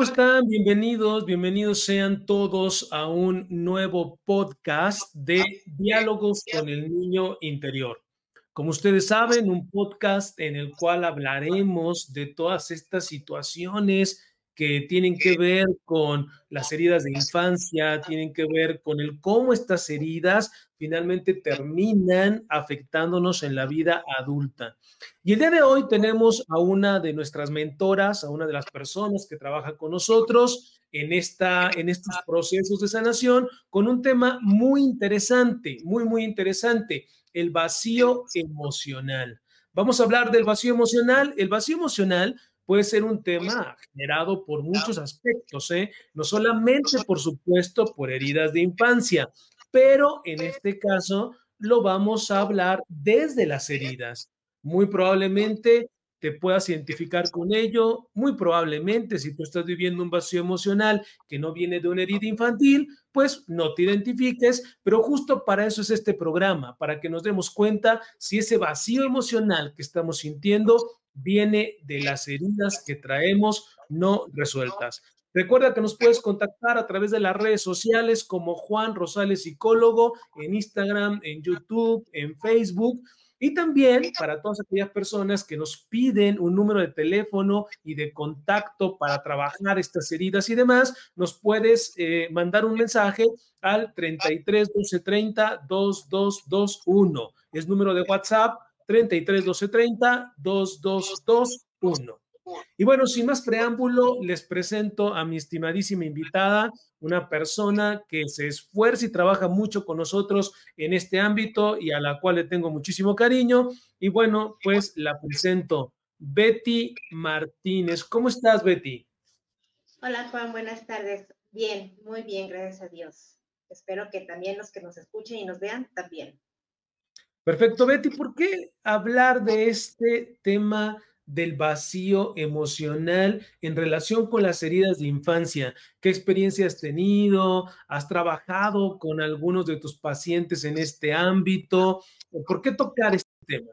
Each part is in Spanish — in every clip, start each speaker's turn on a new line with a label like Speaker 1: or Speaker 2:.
Speaker 1: ¿Cómo están? Bienvenidos, bienvenidos sean todos a un nuevo podcast de Diálogos con el Niño Interior. Como ustedes saben, un podcast en el cual hablaremos de todas estas situaciones que tienen que ver con las heridas de infancia, tienen que ver con el cómo estas heridas finalmente terminan afectándonos en la vida adulta. Y el día de hoy tenemos a una de nuestras mentoras, a una de las personas que trabaja con nosotros en, esta, en estos procesos de sanación con un tema muy interesante, muy, muy interesante, el vacío emocional. Vamos a hablar del vacío emocional. El vacío emocional puede ser un tema generado por muchos aspectos, ¿eh? no solamente, por supuesto, por heridas de infancia, pero en este caso lo vamos a hablar desde las heridas. Muy probablemente te puedas identificar con ello, muy probablemente si tú estás viviendo un vacío emocional que no viene de una herida infantil, pues no te identifiques, pero justo para eso es este programa, para que nos demos cuenta si ese vacío emocional que estamos sintiendo viene de las heridas que traemos no resueltas. Recuerda que nos puedes contactar a través de las redes sociales como Juan Rosales Psicólogo en Instagram, en YouTube, en Facebook. Y también para todas aquellas personas que nos piden un número de teléfono y de contacto para trabajar estas heridas y demás, nos puedes eh, mandar un mensaje al 33 12 30 2221. Es número de WhatsApp 33 12 30 2221. Y bueno, sin más preámbulo, les presento a mi estimadísima invitada, una persona que se esfuerza y trabaja mucho con nosotros en este ámbito y a la cual le tengo muchísimo cariño. Y bueno, pues la presento, Betty Martínez. ¿Cómo estás, Betty?
Speaker 2: Hola, Juan, buenas tardes. Bien, muy bien, gracias a Dios. Espero que también los que nos escuchen y nos vean también.
Speaker 1: Perfecto, Betty, ¿por qué hablar de este tema del vacío emocional en relación con las heridas de infancia? ¿Qué experiencia has tenido? ¿Has trabajado con algunos de tus pacientes en este ámbito? ¿Por qué tocar este tema?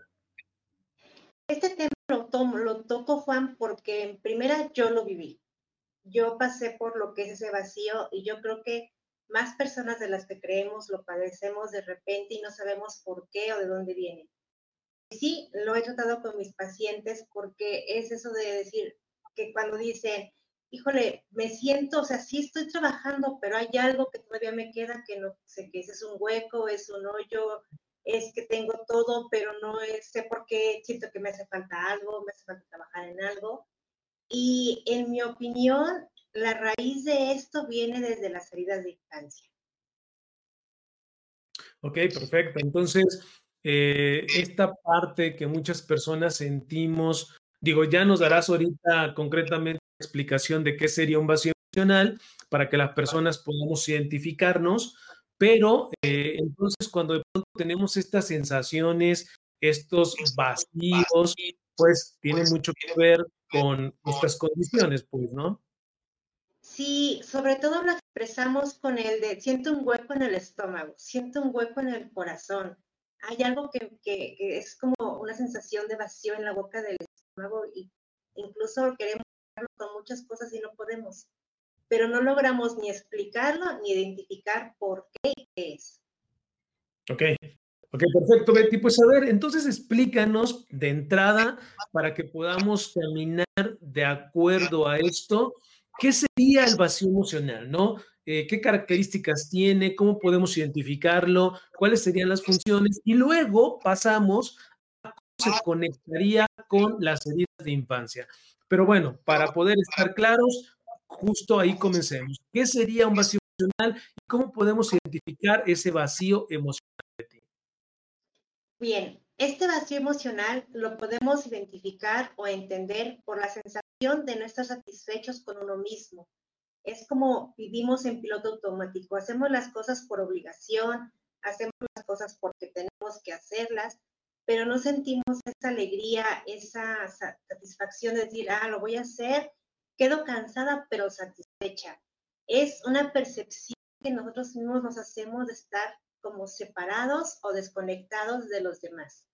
Speaker 2: Este tema lo, lo toco, Juan, porque en primera yo lo viví. Yo pasé por lo que es ese vacío y yo creo que más personas de las que creemos lo padecemos de repente y no sabemos por qué o de dónde viene. Sí, lo he tratado con mis pacientes porque es eso de decir que cuando dicen, híjole, me siento, o sea, sí estoy trabajando, pero hay algo que todavía me queda que no sé qué es, es un hueco, es un hoyo, es que tengo todo, pero no sé por qué siento que me hace falta algo, me hace falta trabajar en algo. Y en mi opinión, la raíz de esto viene desde las heridas de infancia.
Speaker 1: Ok, perfecto. Entonces, eh, esta parte que muchas personas sentimos, digo, ya nos darás ahorita concretamente explicación de qué sería un vacío emocional para que las personas podamos identificarnos, pero eh, entonces cuando de pronto tenemos estas sensaciones, estos vacíos, pues tiene mucho que ver con nuestras condiciones, pues, ¿no?
Speaker 2: Sí, sobre todo lo expresamos con el de siento un hueco en el estómago, siento un hueco en el corazón. Hay algo que, es como una sensación de vacío en la boca del estómago y incluso queremos con muchas cosas y no podemos, pero no logramos ni explicarlo ni identificar por qué es.
Speaker 1: Ok, ok, perfecto, Betty. Pues a ver, entonces explícanos de entrada para que podamos caminar de acuerdo a esto ¿Qué sería el vacío emocional, no? Eh, ¿Qué características tiene? ¿Cómo podemos identificarlo? ¿Cuáles serían las funciones? Y luego pasamos a cómo se conectaría con las heridas de infancia. Pero bueno, para poder estar claros, justo ahí comencemos. ¿Qué sería un vacío emocional y cómo podemos identificar ese vacío emocional?
Speaker 2: Bien, este vacío emocional lo podemos identificar o entender por la sensación de no estar satisfechos con uno mismo. Es como vivimos en piloto automático, hacemos las cosas por obligación, hacemos las cosas porque tenemos que hacerlas, pero no sentimos esa alegría, esa satisfacción de decir, ah, lo voy a hacer, quedo cansada pero satisfecha. Es una percepción que nosotros mismos nos hacemos de estar como separados o desconectados de los demás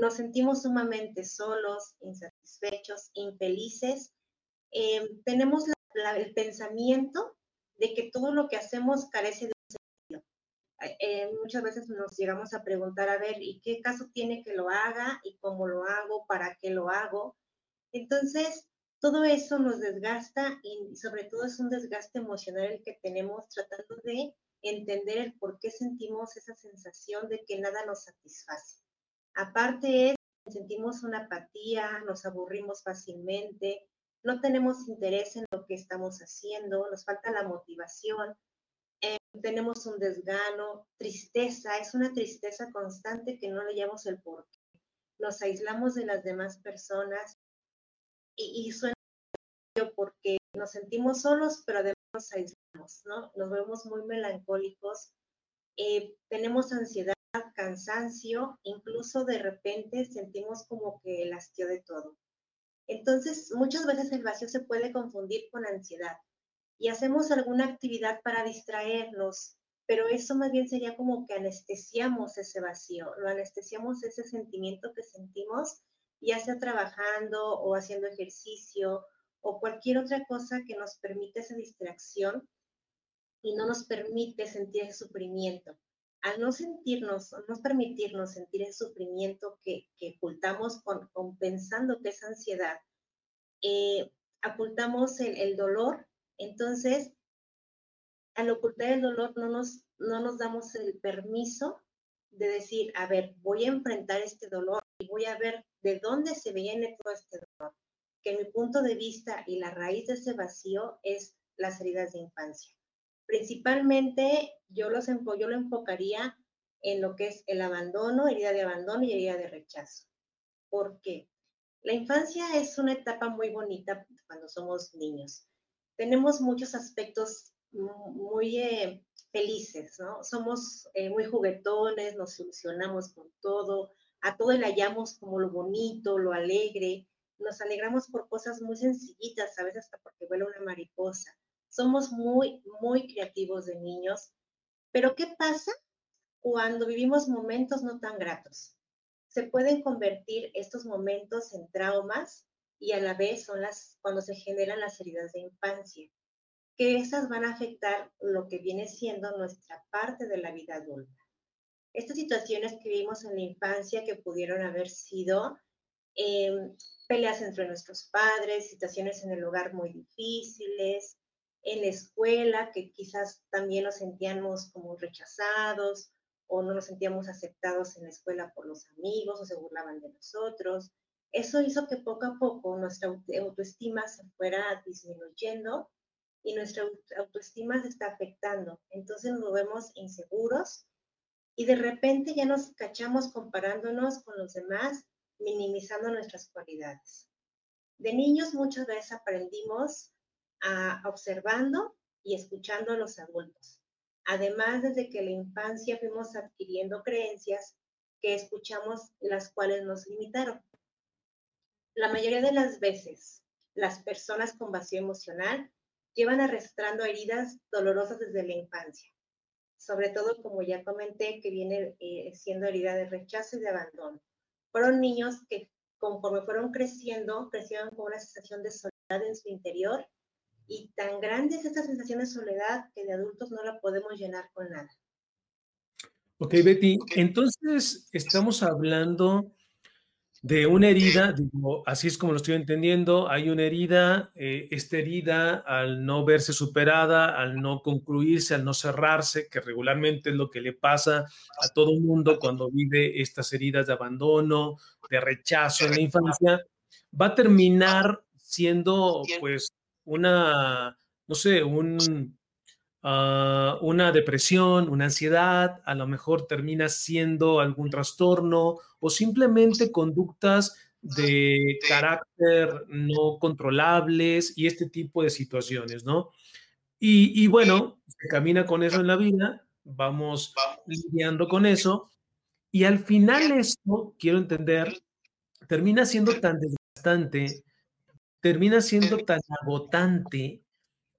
Speaker 2: nos sentimos sumamente solos, insatisfechos, infelices eh, tenemos el pensamiento de que todo lo que hacemos carece de sentido. Eh, muchas veces nos llegamos a preguntar, a ver, ¿y qué caso tiene que lo haga? ¿Y cómo lo hago? ¿Para qué lo hago? Entonces, todo eso nos desgasta y sobre todo es un desgaste emocional el que tenemos tratando de entender el por qué sentimos esa sensación de que nada nos satisface. Aparte es, sentimos una apatía, nos aburrimos fácilmente, no tenemos interés en lo que estamos haciendo, nos falta la motivación, eh, tenemos un desgano, tristeza, es una tristeza constante que no le llamamos el por qué. Nos aislamos de las demás personas y, y suena porque nos sentimos solos, pero además nos aislamos, ¿no? Nos vemos muy melancólicos, eh, tenemos ansiedad, cansancio, incluso de repente sentimos como que el hastío de todo. Entonces, muchas veces el vacío se puede confundir con ansiedad y hacemos alguna actividad para distraernos, pero eso más bien sería como que anestesiamos ese vacío, lo anestesiamos ese sentimiento que sentimos, ya sea trabajando o haciendo ejercicio o cualquier otra cosa que nos permite esa distracción y no nos permite sentir ese sufrimiento. Al no sentirnos, no permitirnos sentir ese sufrimiento que, ocultamos con, pensando que es ansiedad, eh, ocultamos el, dolor, entonces al ocultar el dolor no nos, no nos damos el permiso de decir, a ver, voy a enfrentar este dolor y voy a ver de dónde se viene todo este dolor que mi punto de vista y la raíz de ese vacío es las heridas de infancia. Principalmente yo, los, yo lo enfocaría en lo que es el abandono, herida de abandono y herida de rechazo. ¿Por qué? La infancia es una etapa muy bonita cuando somos niños. Tenemos muchos aspectos muy eh, felices, ¿no? Somos eh, muy juguetones, nos ilusionamos con todo, a todo le hallamos como lo bonito, lo alegre, nos alegramos por cosas muy sencillitas, a veces hasta porque vuela una mariposa. Somos muy, muy creativos de niños. Pero ¿qué pasa cuando vivimos momentos no tan gratos? Se pueden convertir estos momentos en traumas y a la vez son las cuando se generan las heridas de infancia, que esas van a afectar lo que viene siendo nuestra parte de la vida adulta. Estas situaciones que vimos en la infancia que pudieron haber sido eh, peleas entre nuestros padres, situaciones en el hogar muy difíciles, en la escuela que quizás también nos sentíamos como rechazados o no nos sentíamos aceptados en la escuela por los amigos o se burlaban de nosotros. Eso hizo que poco a poco nuestra autoestima se fuera disminuyendo y nuestra autoestima se está afectando. Entonces nos vemos inseguros y de repente ya nos cachamos comparándonos con los demás minimizando nuestras cualidades. De niños muchas veces aprendimos observando y escuchando a los adultos. Además, desde que la infancia fuimos adquiriendo creencias que escuchamos, las cuales nos limitaron. La mayoría de las veces, las personas con vacío emocional llevan arrastrando heridas dolorosas desde la infancia, sobre todo, como ya comenté, que viene eh, siendo herida de rechazo y de abandono fueron niños que conforme fueron creciendo, crecieron con una sensación de soledad en su interior y tan grande es esta sensación de soledad que de adultos no la podemos llenar con nada.
Speaker 1: Ok, Betty, entonces estamos hablando de una herida, digo, así es como lo estoy entendiendo, hay una herida, eh, esta herida al no verse superada, al no concluirse, al no cerrarse, que regularmente es lo que le pasa a todo el mundo cuando vive estas heridas de abandono, de rechazo en la infancia, va a terminar siendo pues una, no sé, un, Ah, una depresión, una ansiedad, a lo mejor termina siendo algún trastorno o simplemente conductas de carácter no controlables y este tipo de situaciones, ¿no? Y, bueno, se camina con eso en la vida, vamos lidiando con eso y al final esto, quiero entender, termina siendo tan desgastante, termina siendo tan agotante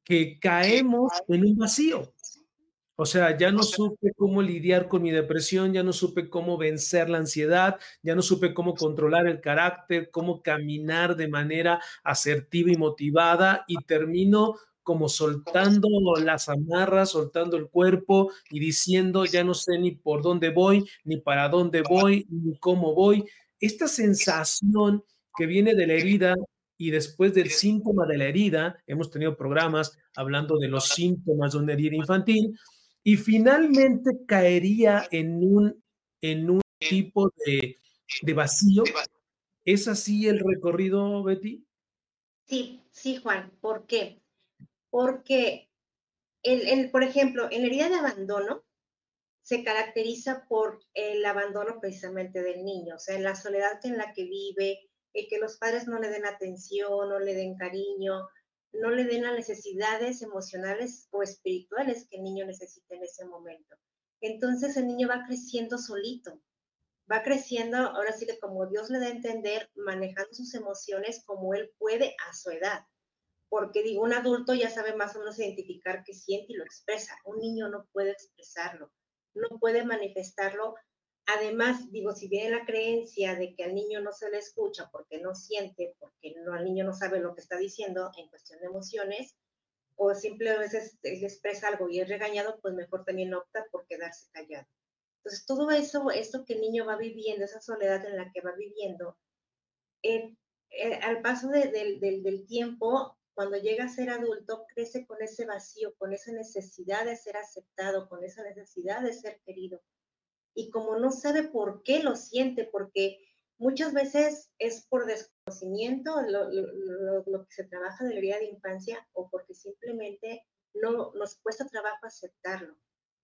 Speaker 1: que caemos en un vacío. O sea, ya no supe cómo lidiar con mi depresión, ya no supe cómo vencer la ansiedad, ya no supe cómo controlar el carácter, cómo caminar de manera asertiva y motivada y termino como soltando las amarras, soltando el cuerpo y diciendo, ya no sé ni por dónde voy, ni para dónde voy, ni cómo voy. Esta sensación que viene de la herida y después del síntoma de la herida, hemos tenido programas hablando de los síntomas de una herida infantil, y finalmente caería en un, en un tipo de, de vacío. ¿Es así el recorrido, Betty?
Speaker 2: Sí, sí, Juan. ¿Por qué? porque, el, por ejemplo, en la herida de abandono se caracteriza por el abandono precisamente del niño, o sea, la soledad en la que vive, el que los padres no le den atención, no le den cariño, no le den las necesidades emocionales o espirituales que el niño necesita en ese momento. Entonces el niño va creciendo solito, va creciendo, ahora sí que como Dios le da a entender, manejando sus emociones como él puede a su edad porque digo, un adulto ya sabe más o menos identificar qué siente y lo expresa. Un niño no puede expresarlo, no puede manifestarlo. Además, digo, si viene la creencia de que al niño no se le escucha porque no siente, porque no, al niño no sabe lo que está diciendo en cuestión de emociones, o simplemente expresa algo y es regañado, pues mejor también opta por quedarse callado. Entonces, todo eso, esto que el niño va viviendo, esa soledad en la que va viviendo, eh, eh, al paso del tiempo, cuando llega a ser adulto, crece con ese vacío, con esa necesidad de ser aceptado, con esa necesidad de ser querido. Y como no sabe por qué lo siente, porque muchas veces es por desconocimiento lo, que se trabaja de la herida de infancia o porque simplemente no nos cuesta trabajo aceptarlo.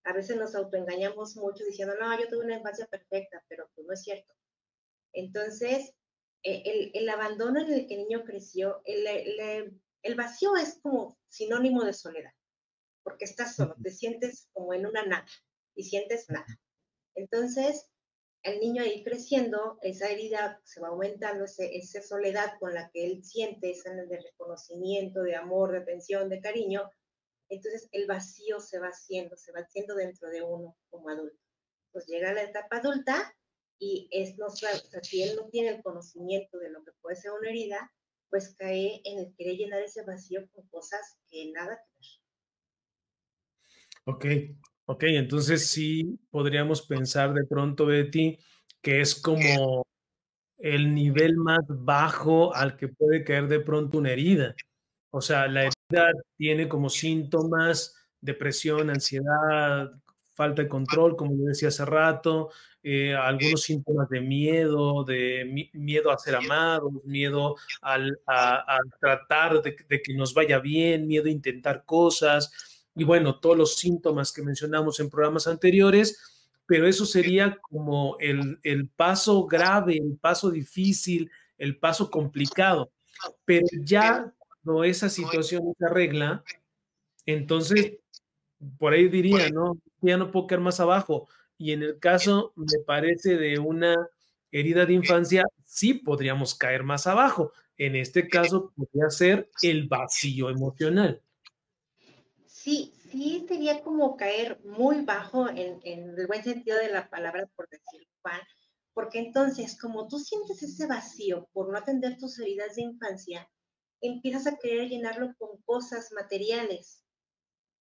Speaker 2: A veces nos autoengañamos mucho diciendo, no, yo tuve una infancia perfecta, pero pues no es cierto. Entonces, eh, el, abandono en el que el niño creció, el, el vacío es como sinónimo de soledad, porque estás solo, te sientes como en una nada y sientes nada. Entonces, el niño ahí creciendo, esa herida se va aumentando, esa soledad con la que él siente, esa de reconocimiento, de amor, de atención, de cariño, entonces el vacío se va haciendo, se va haciendo dentro de uno como adulto. Pues llega la etapa adulta y es, no, si él no tiene el conocimiento de lo que puede ser una herida, pues cae en el querer llenar ese vacío con cosas que nada que ver.
Speaker 1: Ok, ok, entonces sí podríamos pensar de pronto, Betty, que es como el nivel más bajo al que puede caer de pronto una herida. O sea, la herida tiene como síntomas depresión, ansiedad, falta de control, como yo decía hace rato, eh, algunos síntomas de miedo, de miedo a ser amados, miedo al, a, tratar de, que nos vaya bien, miedo a intentar cosas, y bueno, todos los síntomas que mencionamos en programas anteriores, pero eso sería como el, el paso grave, el paso difícil, el paso complicado. Pero ya cuando esa situación se arregla, entonces por ahí diría, ¿no? Ya no puedo caer más abajo. Y en el caso, me parece, de una herida de infancia, sí podríamos caer más abajo. En este caso, podría ser el vacío emocional.
Speaker 2: Sí, sí sería como caer muy bajo en, el buen sentido de la palabra, por decirlo, Juan, porque entonces, como tú sientes ese vacío por no atender tus heridas de infancia, empiezas a querer llenarlo con cosas materiales,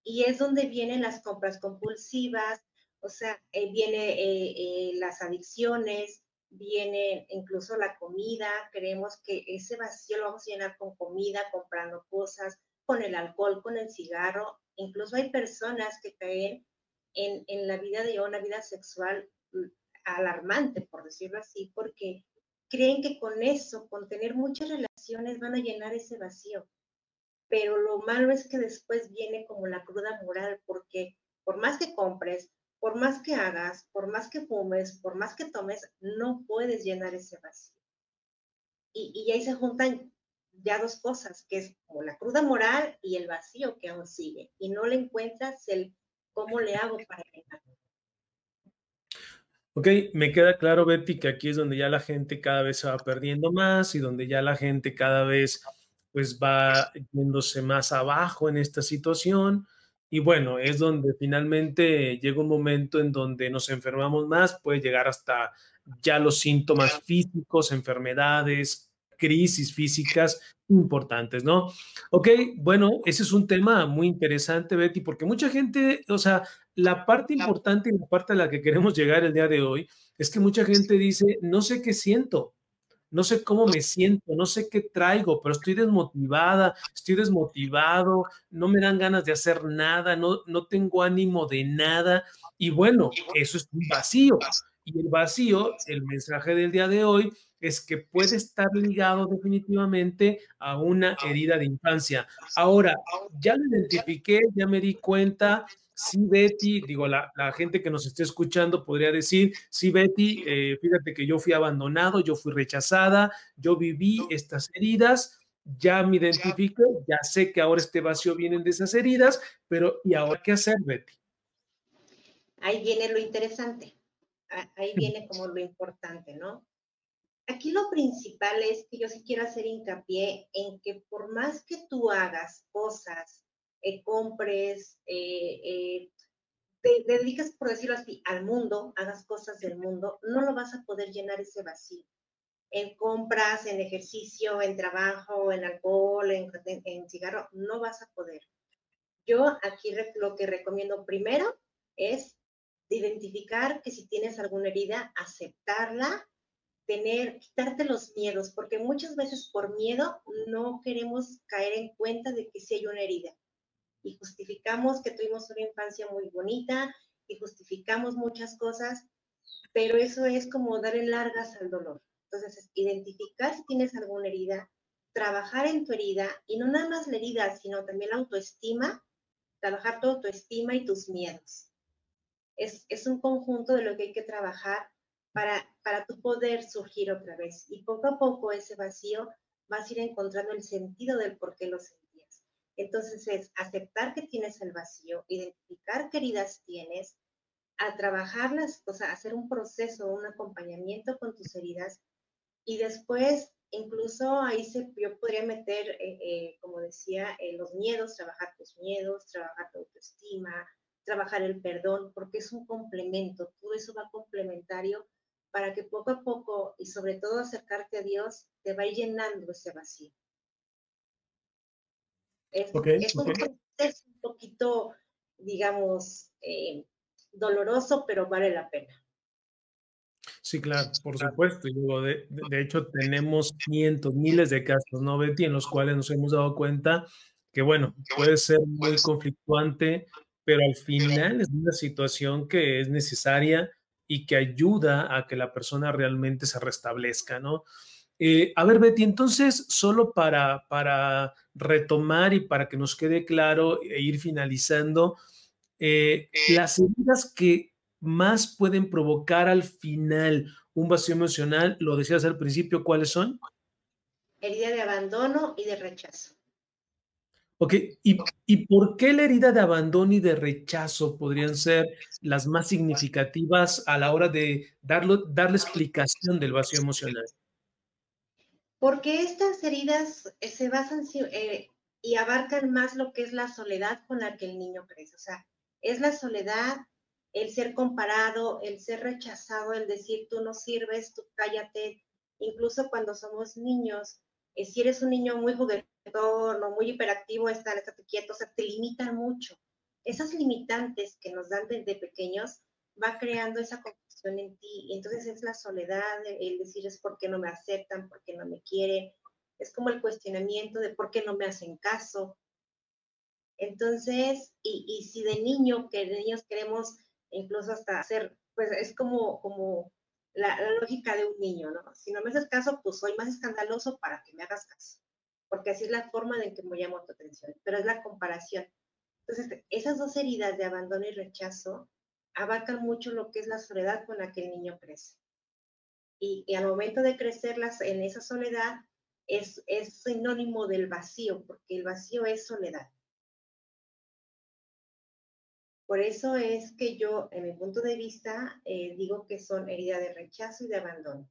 Speaker 2: y es donde vienen las compras compulsivas, o sea, eh, viene eh, eh, las adicciones, viene incluso la comida, creemos que ese vacío lo vamos a llenar con comida, comprando cosas, con el alcohol, con el cigarro, incluso hay personas que caen en, en la vida de una vida sexual mm, alarmante, por decirlo así, porque creen que con eso, con tener muchas relaciones, van a llenar ese vacío pero lo malo es que después viene como la cruda moral, porque por más que compres, por más que hagas, por más que fumes, por más que tomes, no puedes llenar ese vacío. Y, ahí se juntan ya dos cosas, que es la cruda moral y el vacío que aún sigue, y no le encuentras el cómo le hago para.
Speaker 1: Ok, me queda claro, Betty, que aquí es donde ya la gente cada vez se va perdiendo más y donde ya la gente cada vez pues va yéndose más abajo en esta situación Y bueno, es donde finalmente llega un momento en donde nos enfermamos más, puede llegar hasta ya los síntomas físicos, enfermedades, crisis físicas importantes, ¿no? Ok, bueno, ese es un tema muy interesante, Betty, porque mucha gente, o sea, la parte importante y la parte a la que queremos llegar el día de hoy es que mucha gente dice, no sé qué siento, no sé cómo me siento, no sé qué traigo, pero estoy desmotivada, estoy desmotivado, no me dan ganas de hacer nada, no, no tengo ánimo de nada. Y bueno, eso es un vacío. Y el vacío, el mensaje del día de hoy, es que puede estar ligado definitivamente a una herida de infancia. Ahora, ya lo identifiqué, ya me di cuenta, sí, Betty, digo, la, gente que nos esté escuchando podría decir, sí, Betty, eh, fíjate que yo fui abandonado, yo fui rechazada, yo viví estas heridas, ya me identifiqué, ya sé que ahora este vacío viene de esas heridas, pero ¿y ahora qué hacer, Betty?
Speaker 2: Ahí viene lo interesante, ahí viene como lo importante, ¿no? Aquí lo principal es que yo sí quiero hacer hincapié en que por más que tú hagas cosas eh, compres, eh, eh, te, dedicas, por decirlo así, al mundo, hagas cosas del mundo, no lo vas a poder llenar ese vacío. En compras, en ejercicio, en trabajo, en alcohol, en, en cigarro, no vas a poder. Yo aquí lo que recomiendo primero es identificar que si tienes alguna herida, aceptarla, tener, quitarte los miedos, porque muchas veces por miedo no queremos caer en cuenta de que sí hay una herida y justificamos que tuvimos una infancia muy bonita y justificamos muchas cosas, pero eso es como darle largas al dolor. Entonces, identificar si tienes alguna herida, trabajar en tu herida y no nada más la herida, sino también la autoestima, trabajar tu autoestima y tus miedos. Es, es un conjunto de lo que hay que trabajar para, para tu poder surgir otra vez. Y poco a poco ese vacío vas a ir encontrando el sentido del por qué lo sentimos entonces es aceptar que tienes el vacío, identificar qué heridas tienes, a trabajarlas, o sea, hacer un proceso, un acompañamiento con tus heridas y después incluso ahí se, yo podría meter, eh, eh, como decía, eh, los miedos, trabajar tus miedos, trabajar tu autoestima, trabajar el perdón, porque es un complemento, todo eso va complementario para que poco a poco y sobre todo acercarte a Dios te va llenando ese vacío. Es, un poquito, digamos, eh, doloroso, pero vale la pena.
Speaker 1: Sí, claro, por supuesto. de, de, hecho, tenemos cientos, miles de casos, ¿no, Betty? En los cuales nos hemos dado cuenta que, bueno, puede ser muy conflictuante, pero al final es una situación que es necesaria y que ayuda a que la persona realmente se restablezca, ¿no? Eh, a ver, Betty, entonces, solo para, para retomar y para que nos quede claro e ir finalizando, eh, las heridas que más pueden provocar al final un vacío emocional, lo decías al principio, ¿cuáles son?
Speaker 2: Herida de abandono y de rechazo.
Speaker 1: Ok, ¿Y, ¿y por qué la herida de abandono y de rechazo podrían ser las más significativas a la hora de darlo, darle explicación del vacío emocional?
Speaker 2: porque estas heridas eh, se basan eh, y abarcan más lo que es la soledad con la que el niño crece. O sea, es la soledad, el ser comparado, el ser rechazado, el decir tú no sirves, tú cállate. Incluso cuando somos niños, eh, si eres un niño muy juguetón o muy hiperactivo, está, estate quieto, o sea, te limitan mucho. Esas limitantes que nos dan desde pequeños va creando esa en ti. Y entonces es la soledad, el decir es por qué no me aceptan, por qué no me quieren. Es como el cuestionamiento de por qué no me hacen caso. Entonces, y, y si de niño, que de niños queremos incluso hasta hacer, pues es como, como la, lógica de un niño, ¿no? Si no me haces caso, pues soy más escandaloso para que me hagas caso, porque así es la forma en que me llamo tu atención, pero es la comparación. Entonces, esas dos heridas de abandono y rechazo abarcan mucho lo que es la soledad con la que el niño crece. Y, al momento de crecer en esa soledad es, es sinónimo del vacío, porque el vacío es soledad. Por eso es que yo, en mi punto de vista, eh, digo que son heridas de rechazo y de abandono.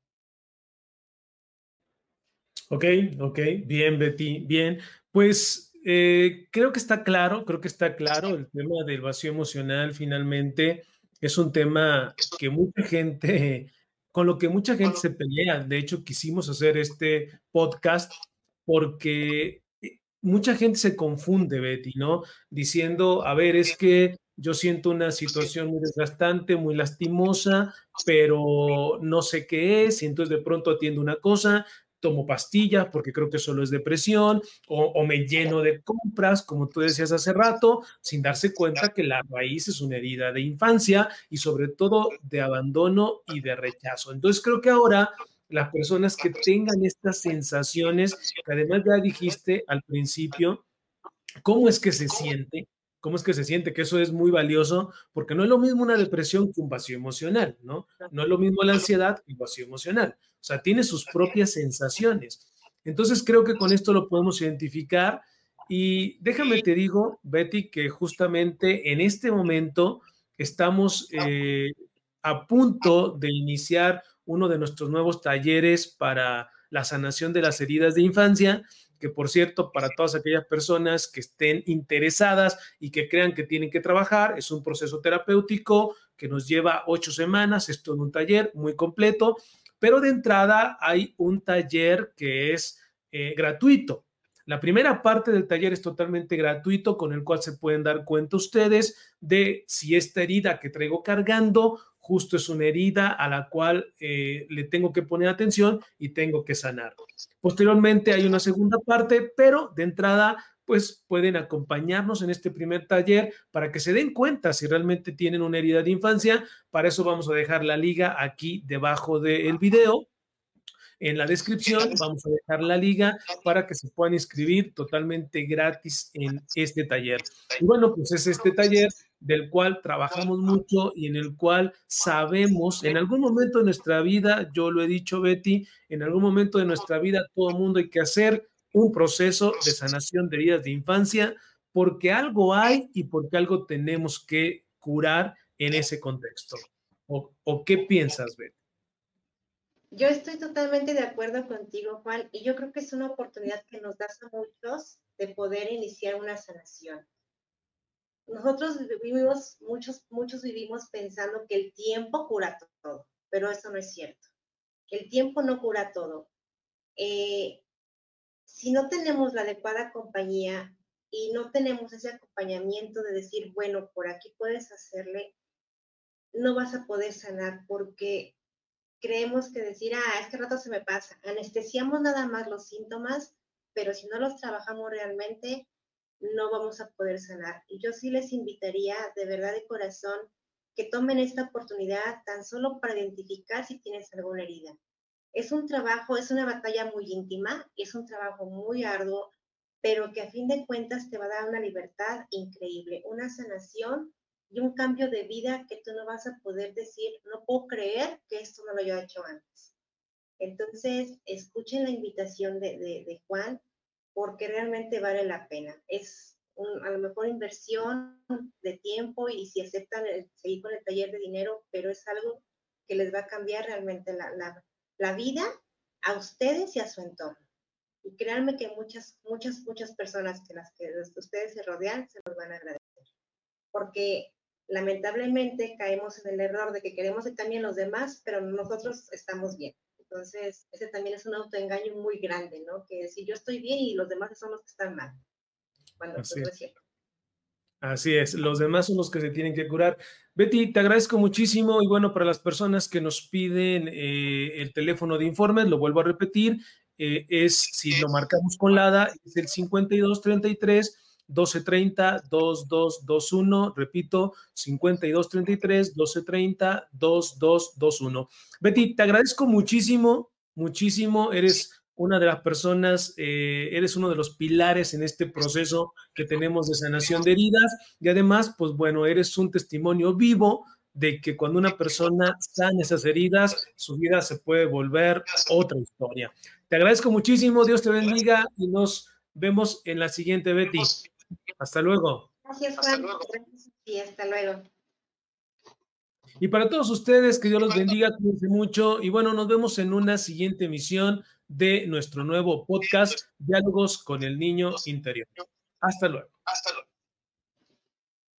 Speaker 1: Ok, ok, bien, Betty, bien. Pues eh, creo que está claro, creo que está claro el tema del vacío emocional finalmente es un tema que mucha gente, con lo que mucha gente se pelea. De hecho, quisimos hacer este podcast porque eh, mucha gente se confunde, Betty, ¿no? Diciendo, a ver, es que yo siento una situación muy desgastante, muy lastimosa, pero no sé qué es, y entonces de pronto atiendo una cosa, tomo pastillas porque creo que solo es depresión, o, me lleno de compras, como tú decías hace rato, sin darse cuenta que la raíz es una herida de infancia y sobre todo de abandono y de rechazo. Entonces creo que ahora las personas que tengan estas sensaciones, que además ya dijiste al principio, ¿cómo es que se siente? ¿Cómo es que se siente? Que eso es muy valioso, porque no es lo mismo una depresión que un vacío emocional, ¿no? No es lo mismo la ansiedad que un vacío emocional. O sea, tiene sus propias sensaciones. Entonces creo que con esto lo podemos identificar. Y déjame te digo, Betty, que justamente en este momento estamos eh, a punto de iniciar uno de nuestros nuevos talleres para la sanación de las heridas de infancia que por cierto, para todas aquellas personas que estén interesadas y que crean que tienen que trabajar, es un proceso terapéutico que nos lleva ocho semanas, es todo un taller muy completo, pero de entrada hay un taller que es eh, gratuito. La primera parte del taller es totalmente gratuito, con el cual se pueden dar cuenta ustedes de si esta herida que traigo cargando justo es una herida a la cual eh, le tengo que poner atención y tengo que sanar. Posteriormente hay una segunda parte, pero de entrada pues pueden acompañarnos en este primer taller para que se den cuenta si realmente tienen una herida de infancia. Para eso vamos a dejar la liga aquí debajo del video en la descripción vamos a dejar la liga para que se puedan inscribir totalmente gratis en este taller. Y bueno, pues es este taller del cual trabajamos mucho y en el cual sabemos, en algún momento de nuestra vida, yo lo he dicho Betty, en algún momento de nuestra vida todo el mundo hay que hacer un proceso de sanación de heridas de infancia porque algo hay y porque algo tenemos que curar en ese contexto. ¿O, o qué piensas, Betty?
Speaker 2: Yo estoy totalmente de acuerdo contigo, Juan, y yo creo que es una oportunidad que nos das a muchos de poder iniciar una sanación. Nosotros vivimos, muchos, muchos vivimos pensando que el tiempo cura todo, pero eso no es cierto. El tiempo no cura todo. Eh, si no tenemos la adecuada compañía y no tenemos ese acompañamiento de decir, bueno, por aquí puedes hacerle, no vas a poder sanar porque creemos que decir, ah, este rato se me pasa. Anestesiamos nada más los síntomas, pero si no los trabajamos realmente, no vamos a poder sanar. Y yo sí les invitaría de verdad de corazón que tomen esta oportunidad tan solo para identificar si tienes alguna herida. Es un trabajo, es una batalla muy íntima, es un trabajo muy arduo, pero que a fin de cuentas te va a dar una libertad increíble, una sanación y un cambio de vida que tú no vas a poder decir, no puedo creer que esto no lo haya hecho antes. Entonces, escuchen la invitación de, Juan porque realmente vale la pena. Es a lo mejor inversión de tiempo y si aceptan seguir con el taller de dinero, pero es algo que les va a cambiar realmente la, la vida a ustedes y a su entorno. Y créanme que muchas, muchas, muchas personas que las que ustedes se rodean se los van a agradecer. Porque lamentablemente caemos en el error de que queremos que cambien los demás, pero nosotros estamos bien. Entonces, ese también es un autoengaño muy grande, ¿no? Que si yo estoy bien y los demás son los que están mal, cuando pues, Así es.
Speaker 1: Así es, los demás son los que se tienen que curar. Betty, te agradezco muchísimo y bueno, para las personas que nos piden eh, el teléfono de informes, lo vuelvo a repetir, eh, es si lo marcamos con LADA, es el 5233 1230 2221, repito, 5233 1230 2221. Betty, te agradezco muchísimo, muchísimo, eres una de las personas, eh, eres uno de los pilares en este proceso que tenemos de sanación de heridas y además, pues bueno, eres un testimonio vivo de que cuando una persona sana esas heridas, su vida se puede volver otra historia. Te agradezco muchísimo, Dios te bendiga y nos vemos en la siguiente, Betty. Hasta luego.
Speaker 2: Gracias, Juan. Y hasta luego.
Speaker 1: Y para todos ustedes, que Dios los bendiga, cuídense mucho. Y bueno, nos vemos en una siguiente emisión de nuestro nuevo podcast, Diálogos con el Niño Interior. Hasta luego.
Speaker 3: Hasta luego.